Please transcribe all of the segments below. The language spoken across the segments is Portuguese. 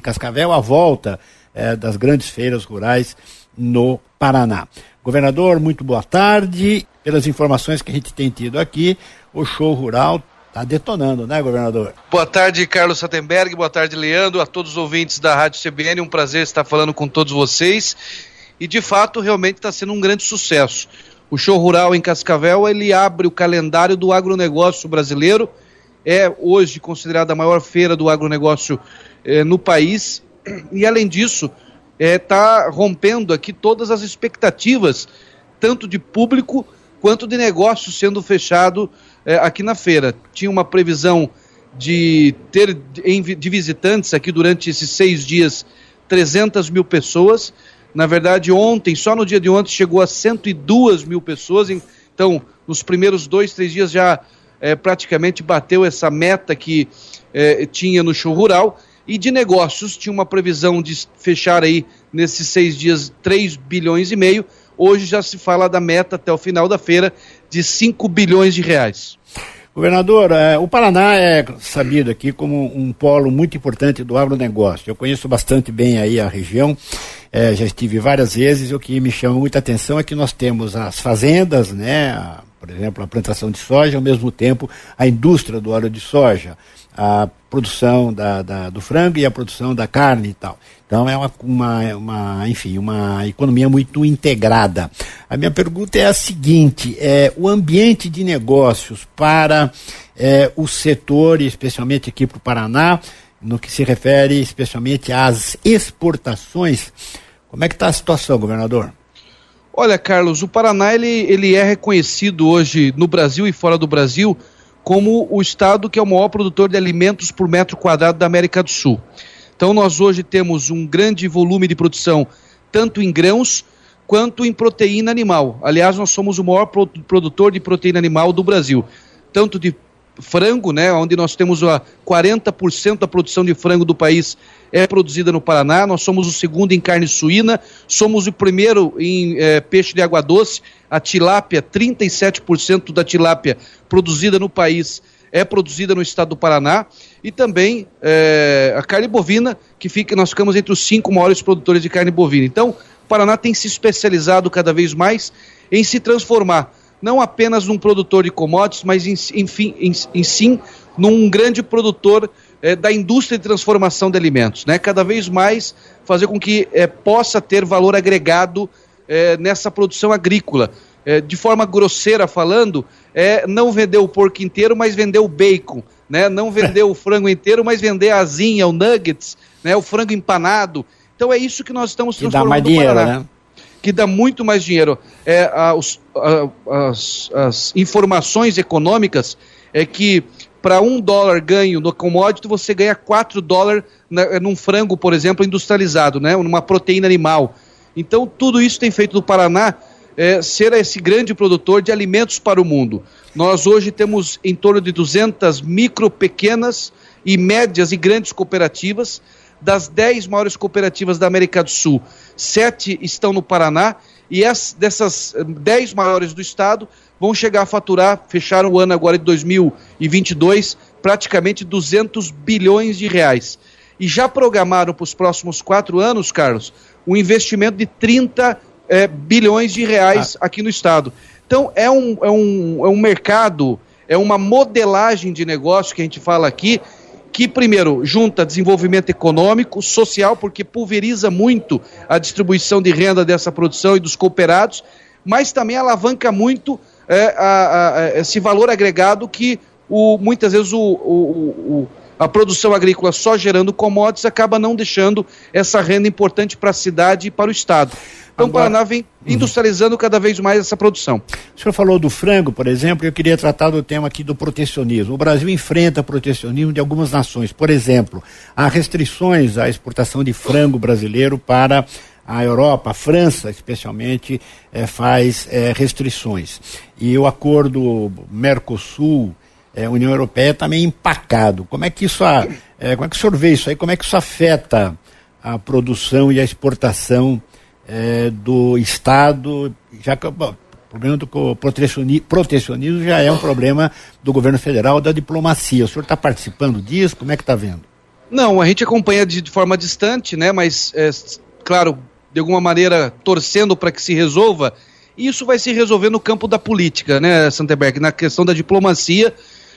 Cascavel, a volta é, das grandes feiras rurais no Paraná. Governador, muito boa tarde. Pelas informações que a gente tem tido aqui, o show rural está detonando, né, governador? Boa tarde, Carlos Sattenberg. Boa tarde, Leandro. A todos os ouvintes da Rádio CBN, um prazer estar falando com todos vocês. E de fato, realmente está sendo um grande sucesso. O show rural em Cascavel ele abre o calendário do agronegócio brasileiro. É hoje considerada a maior feira do agronegócio eh, no país. E além disso, está é, rompendo aqui todas as expectativas, tanto de público quanto de negócio sendo fechado é, aqui na feira. Tinha uma previsão de ter de visitantes aqui durante esses seis dias 300 mil pessoas. Na verdade, ontem, só no dia de ontem, chegou a 102 mil pessoas. Então, nos primeiros dois, três dias já é, praticamente bateu essa meta que é, tinha no show rural. E de negócios, tinha uma previsão de fechar aí nesses seis dias 3 bilhões e meio. Hoje já se fala da meta até o final da feira de 5 bilhões de reais. Governador, é, o Paraná é sabido aqui como um polo muito importante do agronegócio. Eu conheço bastante bem aí a região, é, já estive várias vezes o que me chama muita atenção é que nós temos as fazendas, né, a, por exemplo, a plantação de soja, ao mesmo tempo a indústria do óleo de soja a produção da, da, do frango e a produção da carne e tal. Então é uma, uma, uma, enfim, uma economia muito integrada. A minha pergunta é a seguinte: é, o ambiente de negócios para é, o setor, especialmente aqui para o Paraná, no que se refere especialmente às exportações, como é que está a situação, governador? Olha, Carlos, o Paraná ele, ele é reconhecido hoje no Brasil e fora do Brasil como o estado que é o maior produtor de alimentos por metro quadrado da América do Sul. Então nós hoje temos um grande volume de produção tanto em grãos quanto em proteína animal. Aliás, nós somos o maior produtor de proteína animal do Brasil, tanto de frango, né, onde nós temos a 40% da produção de frango do país é produzida no Paraná, nós somos o segundo em carne suína, somos o primeiro em é, peixe de água doce, a tilápia, 37% da tilápia produzida no país é produzida no estado do Paraná, e também é, a carne bovina, que fica, nós ficamos entre os cinco maiores produtores de carne bovina. Então, o Paraná tem se especializado cada vez mais em se transformar, não apenas num produtor de commodities, mas em, enfim, em, em sim num grande produtor é, da indústria de transformação de alimentos, né? Cada vez mais fazer com que é, possa ter valor agregado é, nessa produção agrícola. De forma grosseira falando, é não vender o porco inteiro, mas vender o bacon, né? Não vender o frango inteiro, mas vender a asinha, o nuggets, né? O frango empanado. Então é isso que nós estamos transformando que dá mais dinheiro, Né? Que dá muito mais dinheiro. É, a, os, a, as, as informações econômicas é que para um dólar ganho no commodity, você ganha quatro dólares num frango, por exemplo, industrializado, né? numa proteína animal. Então, tudo isso tem feito do Paraná é, ser esse grande produtor de alimentos para o mundo. Nós hoje temos em torno de 200 micro, pequenas e médias e grandes cooperativas. Das 10 maiores cooperativas da América do Sul, sete estão no Paraná e as, dessas 10 maiores do estado vão chegar a faturar, fechar o ano agora de 2022, praticamente 200 bilhões de reais. E já programaram para os próximos quatro anos, Carlos, um investimento de 30 é, bilhões de reais ah. aqui no estado. Então é um, é, um, é um mercado, é uma modelagem de negócio que a gente fala aqui, que primeiro junta desenvolvimento econômico, social, porque pulveriza muito a distribuição de renda dessa produção e dos cooperados, mas também alavanca muito é, a, a, esse valor agregado que o, muitas vezes o, o, a produção agrícola só gerando commodities acaba não deixando essa renda importante para a cidade e para o Estado. Então Agora, o Paraná vem industrializando cada vez mais essa produção. O senhor falou do frango, por exemplo, eu queria tratar do tema aqui do protecionismo. O Brasil enfrenta protecionismo de algumas nações. Por exemplo, há restrições à exportação de frango brasileiro para a Europa, a França especialmente, é, faz é, restrições. E o acordo Mercosul, é, União Europeia, está meio empacado. Como é que isso, é, como é que o senhor vê isso aí? Como é que isso afeta a produção e a exportação é, do Estado? Já que bom, o problema do protecionismo já é um problema do governo federal, da diplomacia. O senhor está participando disso? Como é que está vendo? Não, a gente acompanha de, de forma distante, né? Mas, é, claro, de alguma maneira torcendo para que se resolva. E isso vai se resolver no campo da política, né, Santeberg? Na questão da diplomacia.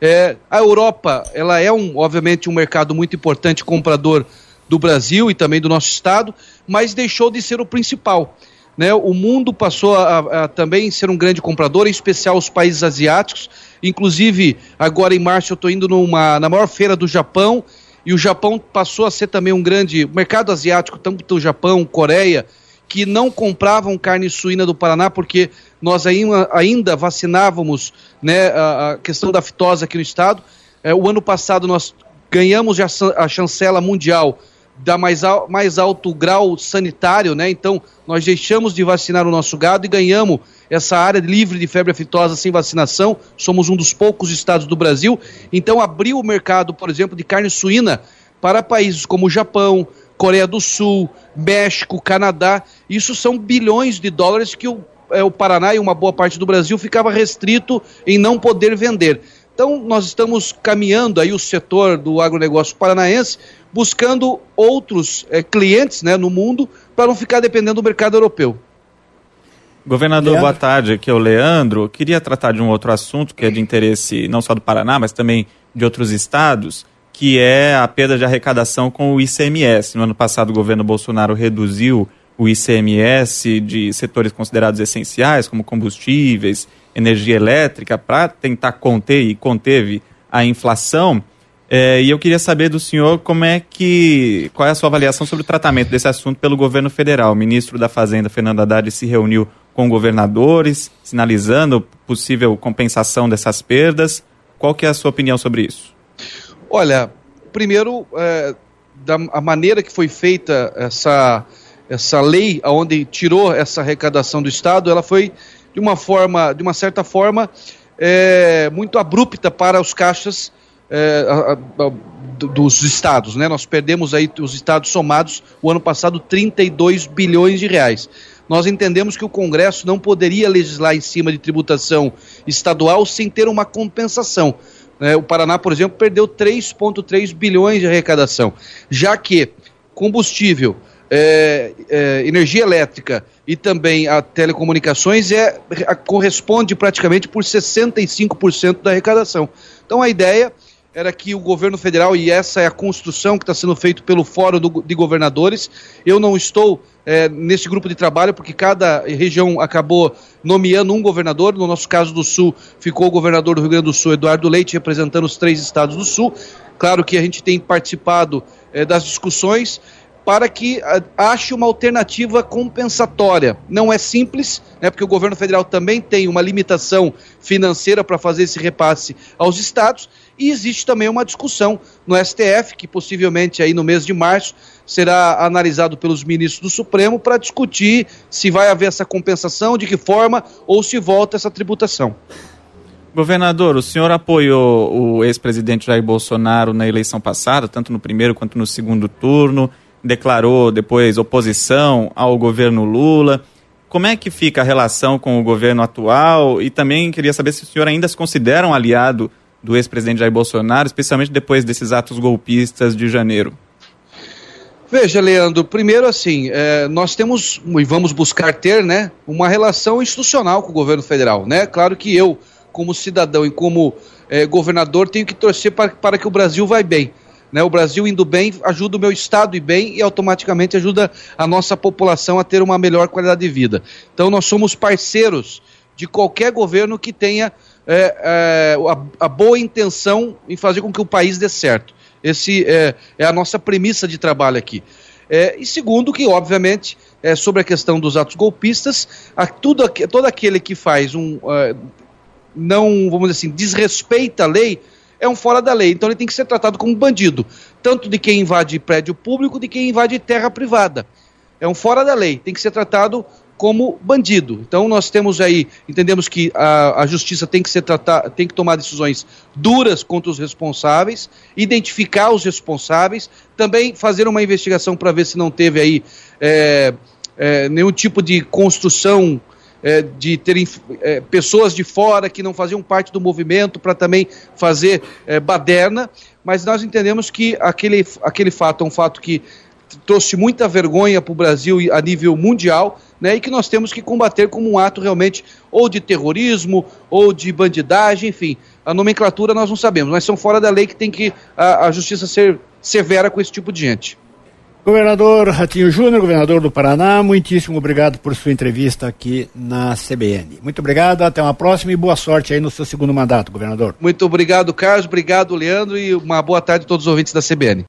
É, a Europa, ela é, um, obviamente, um mercado muito importante comprador do Brasil e também do nosso Estado, mas deixou de ser o principal. Né? O mundo passou a, a também ser um grande comprador, em especial os países asiáticos. Inclusive, agora em março eu estou indo numa, na maior feira do Japão, e o Japão passou a ser também um grande mercado asiático, tanto o Japão, Coreia, que não compravam carne suína do Paraná porque nós ainda, vacinávamos né, a, questão da fitose aqui no estado. É, o ano passado nós ganhamos a chancela mundial da mais, al, mais alto grau sanitário, né? Então, nós deixamos de vacinar o nosso gado e ganhamos essa área livre de febre aftosa sem vacinação. Somos um dos poucos estados do Brasil. Então, abriu o mercado, por exemplo, de carne suína para países como o Japão, Coreia do Sul, México, Canadá. Isso são bilhões de dólares que o, é, o Paraná e uma boa parte do Brasil ficava restrito em não poder vender. Então, nós estamos caminhando aí o setor do agronegócio paranaense, buscando outros é, clientes né, no mundo para não ficar dependendo do mercado europeu. Governador, Leandro. boa tarde. Aqui é o Leandro. Queria tratar de um outro assunto que é de interesse não só do Paraná, mas também de outros estados, que é a perda de arrecadação com o ICMS. No ano passado, o governo Bolsonaro reduziu o ICMS de setores considerados essenciais, como combustíveis, energia elétrica para tentar conter e conteve a inflação. É, e eu queria saber do senhor como é que. qual é a sua avaliação sobre o tratamento desse assunto pelo governo federal. O ministro da Fazenda, Fernando Haddad, se reuniu com governadores, sinalizando possível compensação dessas perdas. Qual que é a sua opinião sobre isso? Olha, primeiro, é, da a maneira que foi feita essa, essa lei, onde tirou essa arrecadação do Estado, ela foi de uma forma, de uma certa forma, é, muito abrupta para os caixas é, a, a, dos estados, né? Nós perdemos aí os estados somados o ano passado 32 bilhões de reais. Nós entendemos que o Congresso não poderia legislar em cima de tributação estadual sem ter uma compensação. É, o Paraná, por exemplo, perdeu 3,3 bilhões de arrecadação, já que combustível, é, é, energia elétrica e também a telecomunicações é, a, corresponde praticamente por 65% da arrecadação. Então a ideia era que o governo federal, e essa é a construção que está sendo feita pelo Fórum do, de Governadores, eu não estou é, nesse grupo de trabalho, porque cada região acabou nomeando um governador, no nosso caso do Sul, ficou o governador do Rio Grande do Sul, Eduardo Leite, representando os três estados do Sul. Claro que a gente tem participado é, das discussões, para que ache uma alternativa compensatória. Não é simples, né, porque o governo federal também tem uma limitação financeira para fazer esse repasse aos estados, e existe também uma discussão no STF, que possivelmente aí no mês de março será analisado pelos ministros do Supremo para discutir se vai haver essa compensação, de que forma, ou se volta essa tributação. Governador, o senhor apoiou o ex-presidente Jair Bolsonaro na eleição passada, tanto no primeiro quanto no segundo turno declarou depois oposição ao governo Lula. Como é que fica a relação com o governo atual? E também queria saber se o senhor ainda se considera um aliado do ex-presidente Jair Bolsonaro, especialmente depois desses atos golpistas de janeiro. Veja, Leandro, primeiro assim, é, nós temos e vamos buscar ter, né, uma relação institucional com o governo federal, né? Claro que eu, como cidadão e como é, governador, tenho que torcer para, para que o Brasil vá bem. Né? O Brasil indo bem ajuda o meu estado ir bem e automaticamente ajuda a nossa população a ter uma melhor qualidade de vida. Então nós somos parceiros de qualquer governo que tenha é, é, a, a, boa intenção em fazer com que o país dê certo. Esse é, é a nossa premissa de trabalho aqui. É, e segundo, que obviamente é sobre a questão dos atos golpistas, a, tudo, todo aquele que faz um é, não, vamos dizer assim, desrespeita a lei, é um fora da lei. Então ele tem que ser tratado como bandido, tanto de quem invade prédio público, de quem invade terra privada. É um fora da lei, tem que ser tratado como bandido. Então nós temos aí, entendemos que a, a justiça tem que ser tratar, tem que tomar decisões duras contra os responsáveis, identificar os responsáveis, também fazer uma investigação para ver se não teve aí é, é, nenhum tipo de construção é, de terem é, pessoas de fora que não faziam parte do movimento para também fazer é, baderna, mas nós entendemos que aquele, aquele fato é um fato que trouxe muita vergonha para o Brasil a nível mundial, né, e que nós temos que combater como um ato realmente ou de terrorismo ou de bandidagem, enfim. A nomenclatura nós não sabemos, mas são fora da lei que tem que a, a justiça ser severa com esse tipo de gente. Governador Ratinho Júnior, governador do Paraná, muitíssimo obrigado por sua entrevista aqui na CBN. Muito obrigado, até uma próxima e boa sorte aí no seu segundo mandato, governador. Muito obrigado, Carlos, obrigado, Leandro, e uma boa tarde a todos os ouvintes da CBN.